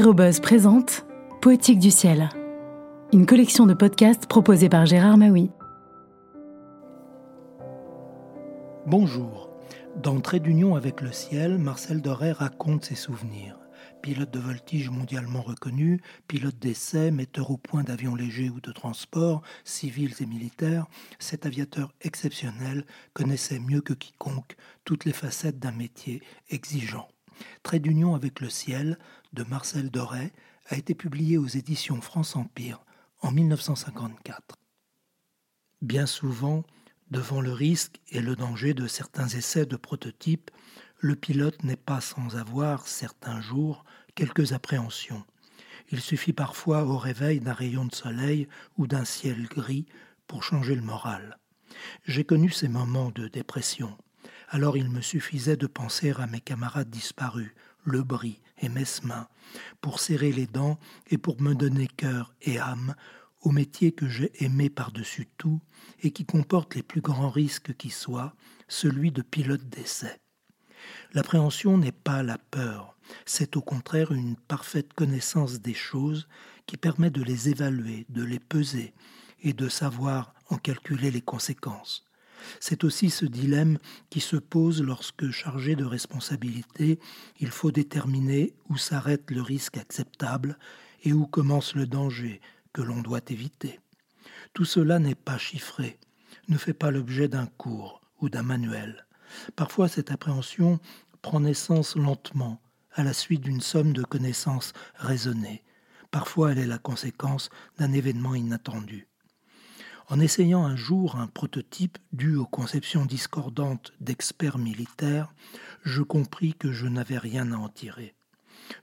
Aérobuzz présente Poétique du ciel, une collection de podcasts proposée par Gérard Maui. Bonjour. Dans Trait d'union avec le ciel, Marcel Doré raconte ses souvenirs. Pilote de voltige mondialement reconnu, pilote d'essai, metteur au point d'avions légers ou de transport, civils et militaires, cet aviateur exceptionnel connaissait mieux que quiconque toutes les facettes d'un métier exigeant. Trait d'union avec le ciel de Marcel Doré a été publié aux éditions France Empire en 1954. Bien souvent, devant le risque et le danger de certains essais de prototypes, le pilote n'est pas sans avoir, certains jours, quelques appréhensions. Il suffit parfois au réveil d'un rayon de soleil ou d'un ciel gris pour changer le moral. J'ai connu ces moments de dépression. Alors il me suffisait de penser à mes camarades disparus, le bris et Mesmin, pour serrer les dents et pour me donner cœur et âme au métier que j'ai aimé par-dessus tout et qui comporte les plus grands risques qui soient, celui de pilote d'essai. L'appréhension n'est pas la peur, c'est au contraire une parfaite connaissance des choses qui permet de les évaluer, de les peser et de savoir en calculer les conséquences. C'est aussi ce dilemme qui se pose lorsque, chargé de responsabilité, il faut déterminer où s'arrête le risque acceptable et où commence le danger que l'on doit éviter. Tout cela n'est pas chiffré, ne fait pas l'objet d'un cours ou d'un manuel. Parfois cette appréhension prend naissance lentement, à la suite d'une somme de connaissances raisonnées. Parfois elle est la conséquence d'un événement inattendu. En essayant un jour un prototype dû aux conceptions discordantes d'experts militaires, je compris que je n'avais rien à en tirer.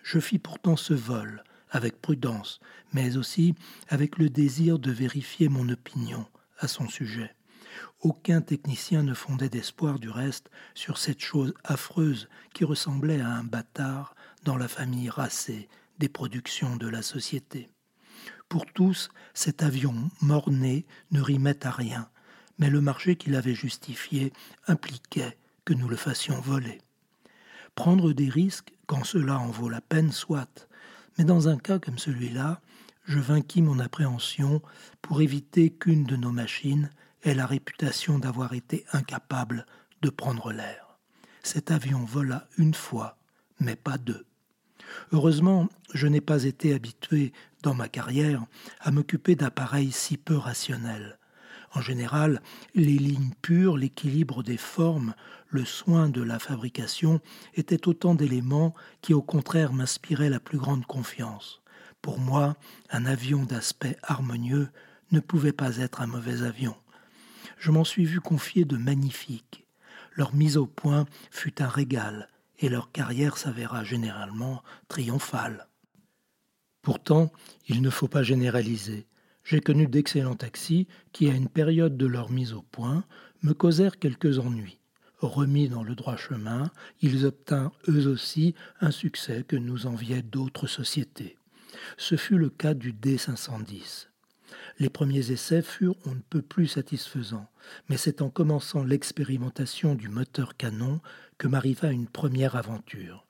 Je fis pourtant ce vol, avec prudence, mais aussi avec le désir de vérifier mon opinion à son sujet. Aucun technicien ne fondait d'espoir du reste sur cette chose affreuse qui ressemblait à un bâtard dans la famille racée des productions de la société. Pour tous, cet avion mort-né ne rimait à rien, mais le marché qu'il avait justifié impliquait que nous le fassions voler. Prendre des risques, quand cela en vaut la peine, soit, mais dans un cas comme celui-là, je vainquis mon appréhension pour éviter qu'une de nos machines ait la réputation d'avoir été incapable de prendre l'air. Cet avion vola une fois, mais pas deux. Heureusement, je n'ai pas été habitué, dans ma carrière, à m'occuper d'appareils si peu rationnels. En général, les lignes pures, l'équilibre des formes, le soin de la fabrication étaient autant d'éléments qui au contraire m'inspiraient la plus grande confiance. Pour moi, un avion d'aspect harmonieux ne pouvait pas être un mauvais avion. Je m'en suis vu confier de magnifiques. Leur mise au point fut un régal, et leur carrière s'avéra généralement triomphale. Pourtant, il ne faut pas généraliser. J'ai connu d'excellents taxis qui, à une période de leur mise au point, me causèrent quelques ennuis. Remis dans le droit chemin, ils obtinrent eux aussi un succès que nous enviaient d'autres sociétés. Ce fut le cas du D510. Les premiers essais furent on ne peut plus satisfaisants, mais c'est en commençant l'expérimentation du moteur canon que m'arriva une première aventure.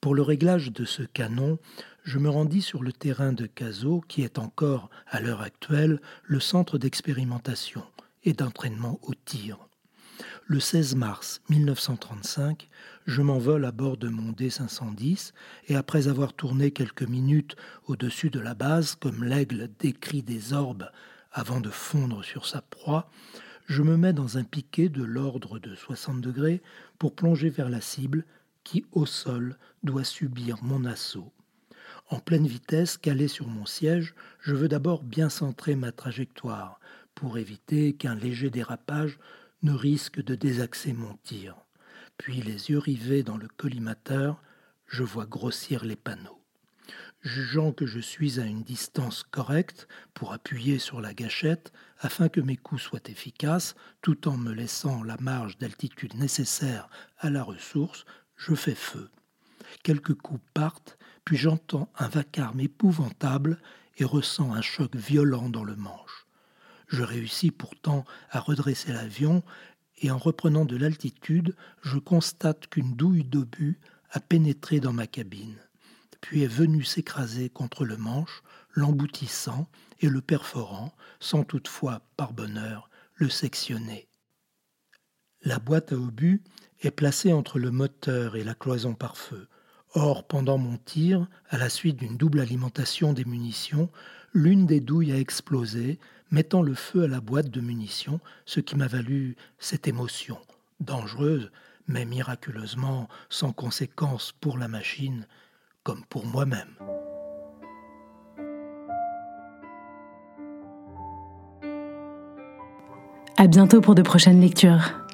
Pour le réglage de ce canon, je me rendis sur le terrain de Cazaux, qui est encore, à l'heure actuelle, le centre d'expérimentation et d'entraînement au tir. Le 16 mars 1935, je m'envole à bord de mon D510 et après avoir tourné quelques minutes au-dessus de la base, comme l'aigle décrit des orbes avant de fondre sur sa proie, je me mets dans un piquet de l'ordre de 60 degrés pour plonger vers la cible qui, au sol, doit subir mon assaut. En pleine vitesse, calé sur mon siège, je veux d'abord bien centrer ma trajectoire pour éviter qu'un léger dérapage ne risque de désaxer mon tir. Puis les yeux rivés dans le collimateur, je vois grossir les panneaux. Jugeant que je suis à une distance correcte pour appuyer sur la gâchette afin que mes coups soient efficaces, tout en me laissant la marge d'altitude nécessaire à la ressource, je fais feu. Quelques coups partent, puis j'entends un vacarme épouvantable et ressens un choc violent dans le manche. Je réussis pourtant à redresser l'avion et en reprenant de l'altitude, je constate qu'une douille d'obus a pénétré dans ma cabine. puis est venu s'écraser contre le manche, l'emboutissant et le perforant, sans toutefois, par bonheur, le sectionner. La boîte à obus est placée entre le moteur et la cloison par feu. Or, pendant mon tir, à la suite d'une double alimentation des munitions, l'une des douilles a explosé, mettant le feu à la boîte de munitions, ce qui m'a valu cette émotion, dangereuse, mais miraculeusement sans conséquence pour la machine comme pour moi-même. À bientôt pour de prochaines lectures.